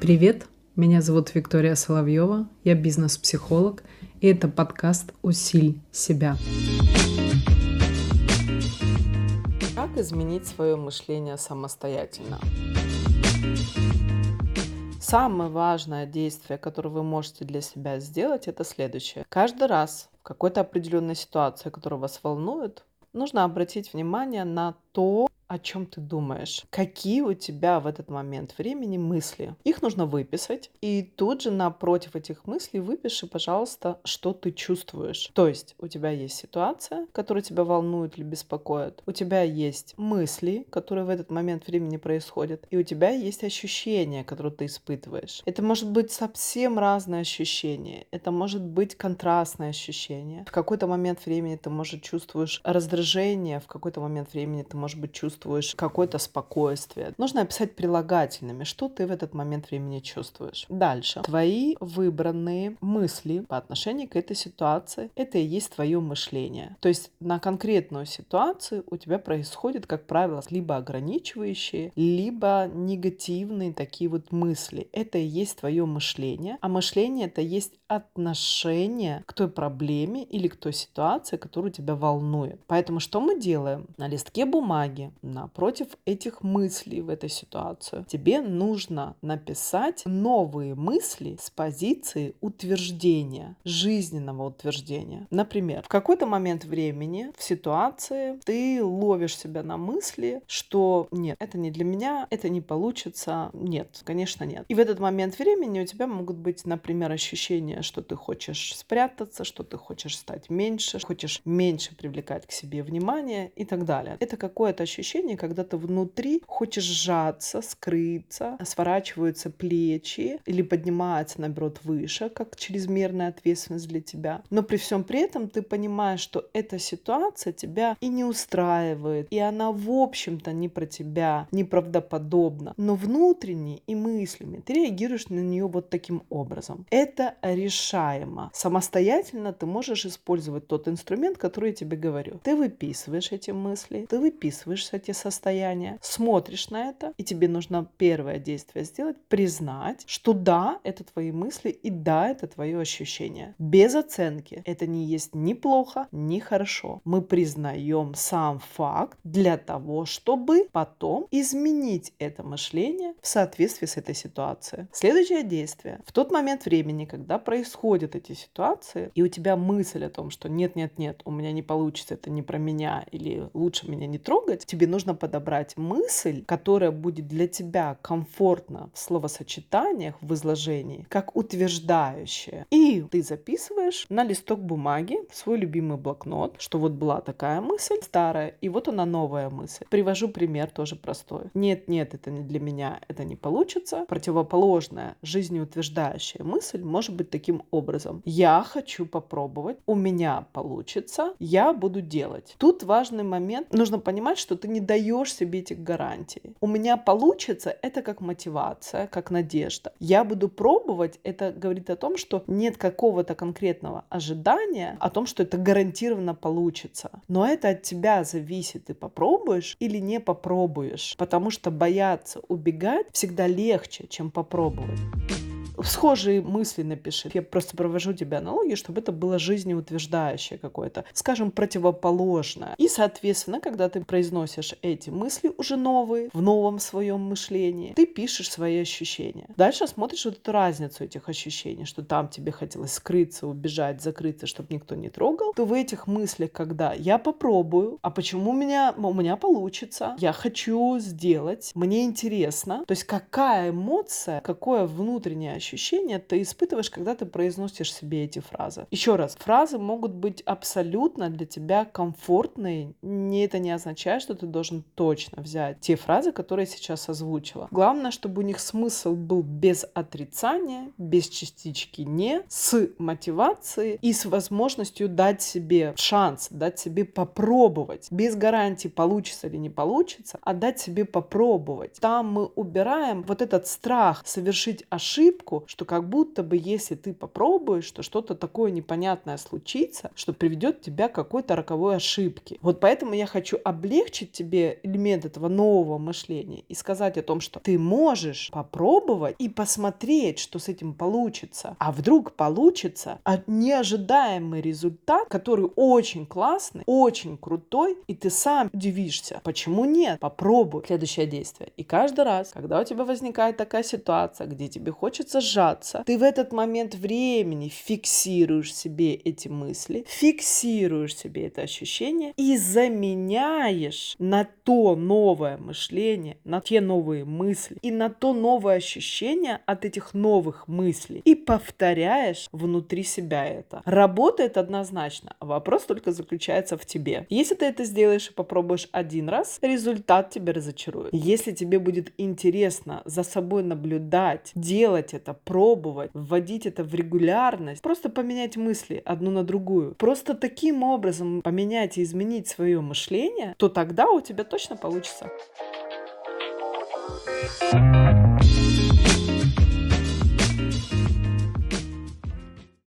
Привет, меня зовут Виктория Соловьева, я бизнес-психолог, и это подкаст «Усиль себя». Как изменить свое мышление самостоятельно? Самое важное действие, которое вы можете для себя сделать, это следующее. Каждый раз в какой-то определенной ситуации, которая вас волнует, нужно обратить внимание на то, о чем ты думаешь, какие у тебя в этот момент времени мысли. Их нужно выписать, и тут же напротив этих мыслей выпиши, пожалуйста, что ты чувствуешь. То есть у тебя есть ситуация, которая тебя волнует или беспокоит, у тебя есть мысли, которые в этот момент времени происходят, и у тебя есть ощущения, которые ты испытываешь. Это может быть совсем разные ощущения, это может быть контрастное ощущение. В какой-то момент времени ты, может, чувствуешь раздражение, в какой-то момент времени ты, может быть, чувствуешь чувствуешь какое-то спокойствие. Нужно описать прилагательными, что ты в этот момент времени чувствуешь. Дальше. Твои выбранные мысли по отношению к этой ситуации, это и есть твое мышление. То есть на конкретную ситуацию у тебя происходит, как правило, либо ограничивающие, либо негативные такие вот мысли. Это и есть твое мышление. А мышление это есть отношение к той проблеме или к той ситуации, которая тебя волнует. Поэтому что мы делаем? На листке бумаги, напротив этих мыслей в этой ситуации, тебе нужно написать новые мысли с позиции утверждения, жизненного утверждения. Например, в какой-то момент времени в ситуации ты ловишь себя на мысли, что нет, это не для меня, это не получится, нет, конечно нет. И в этот момент времени у тебя могут быть, например, ощущения, что ты хочешь спрятаться, что ты хочешь стать меньше, хочешь меньше привлекать к себе внимание и так далее. Это какое-то ощущение ощущение, когда ты внутри хочешь сжаться, скрыться, сворачиваются плечи или поднимается, наоборот, выше, как чрезмерная ответственность для тебя. Но при всем при этом ты понимаешь, что эта ситуация тебя и не устраивает, и она, в общем-то, не про тебя, неправдоподобна. Но внутренне и мыслями ты реагируешь на нее вот таким образом. Это решаемо. Самостоятельно ты можешь использовать тот инструмент, который я тебе говорю. Ты выписываешь эти мысли, ты выписываешь эти эти состояния, смотришь на это, и тебе нужно первое действие сделать, признать, что да, это твои мысли, и да, это твое ощущение. Без оценки. Это не есть ни плохо, ни хорошо. Мы признаем сам факт для того, чтобы потом изменить это мышление в соответствии с этой ситуацией. Следующее действие. В тот момент времени, когда происходят эти ситуации, и у тебя мысль о том, что нет-нет-нет, у меня не получится, это не про меня, или лучше меня не трогать, тебе нужно нужно подобрать мысль, которая будет для тебя комфортна в словосочетаниях, в изложении, как утверждающая. И ты записываешь на листок бумаги свой любимый блокнот, что вот была такая мысль старая, и вот она новая мысль. Привожу пример тоже простой. Нет, нет, это не для меня, это не получится. Противоположная, жизнеутверждающая мысль может быть таким образом. Я хочу попробовать, у меня получится, я буду делать. Тут важный момент, нужно понимать, что ты не даешь себе этих гарантий. У меня получится, это как мотивация, как надежда. Я буду пробовать, это говорит о том, что нет какого-то конкретного ожидания о том, что это гарантированно получится. Но это от тебя зависит, ты попробуешь или не попробуешь. Потому что бояться убегать всегда легче, чем попробовать схожие мысли напиши. Я просто провожу тебе аналогии, чтобы это было жизнеутверждающее какое-то, скажем, противоположное. И, соответственно, когда ты произносишь эти мысли уже новые, в новом своем мышлении, ты пишешь свои ощущения. Дальше смотришь вот эту разницу этих ощущений, что там тебе хотелось скрыться, убежать, закрыться, чтобы никто не трогал, то в этих мыслях, когда я попробую, а почему у меня, у меня получится, я хочу сделать, мне интересно, то есть какая эмоция, какое внутреннее ощущение ощущения ты испытываешь, когда ты произносишь себе эти фразы. Еще раз, фразы могут быть абсолютно для тебя комфортные. Не это не означает, что ты должен точно взять те фразы, которые сейчас озвучила. Главное, чтобы у них смысл был без отрицания, без частички «не», с мотивацией и с возможностью дать себе шанс, дать себе попробовать. Без гарантии, получится или не получится, а дать себе попробовать. Там мы убираем вот этот страх совершить ошибку, что как будто бы если ты попробуешь, что что-то такое непонятное случится, что приведет тебя к какой-то роковой ошибке. Вот поэтому я хочу облегчить тебе элемент этого нового мышления и сказать о том, что ты можешь попробовать и посмотреть, что с этим получится. А вдруг получится а неожидаемый результат, который очень классный, очень крутой, и ты сам удивишься. Почему нет? Попробуй. Следующее действие. И каждый раз, когда у тебя возникает такая ситуация, где тебе хочется сжаться, ты в этот момент времени фиксируешь себе эти мысли, фиксируешь себе это ощущение и заменяешь на то новое мышление, на те новые мысли и на то новое ощущение от этих новых мыслей и повторяешь внутри себя это. Работает однозначно. Вопрос только заключается в тебе. Если ты это сделаешь и попробуешь один раз, результат тебя разочарует. Если тебе будет интересно за собой наблюдать, делать это, пробовать, вводить это в регулярность, просто поменять мысли одну на другую, просто таким образом поменять и изменить свое мышление, то тогда у тебя точно получится. Thank you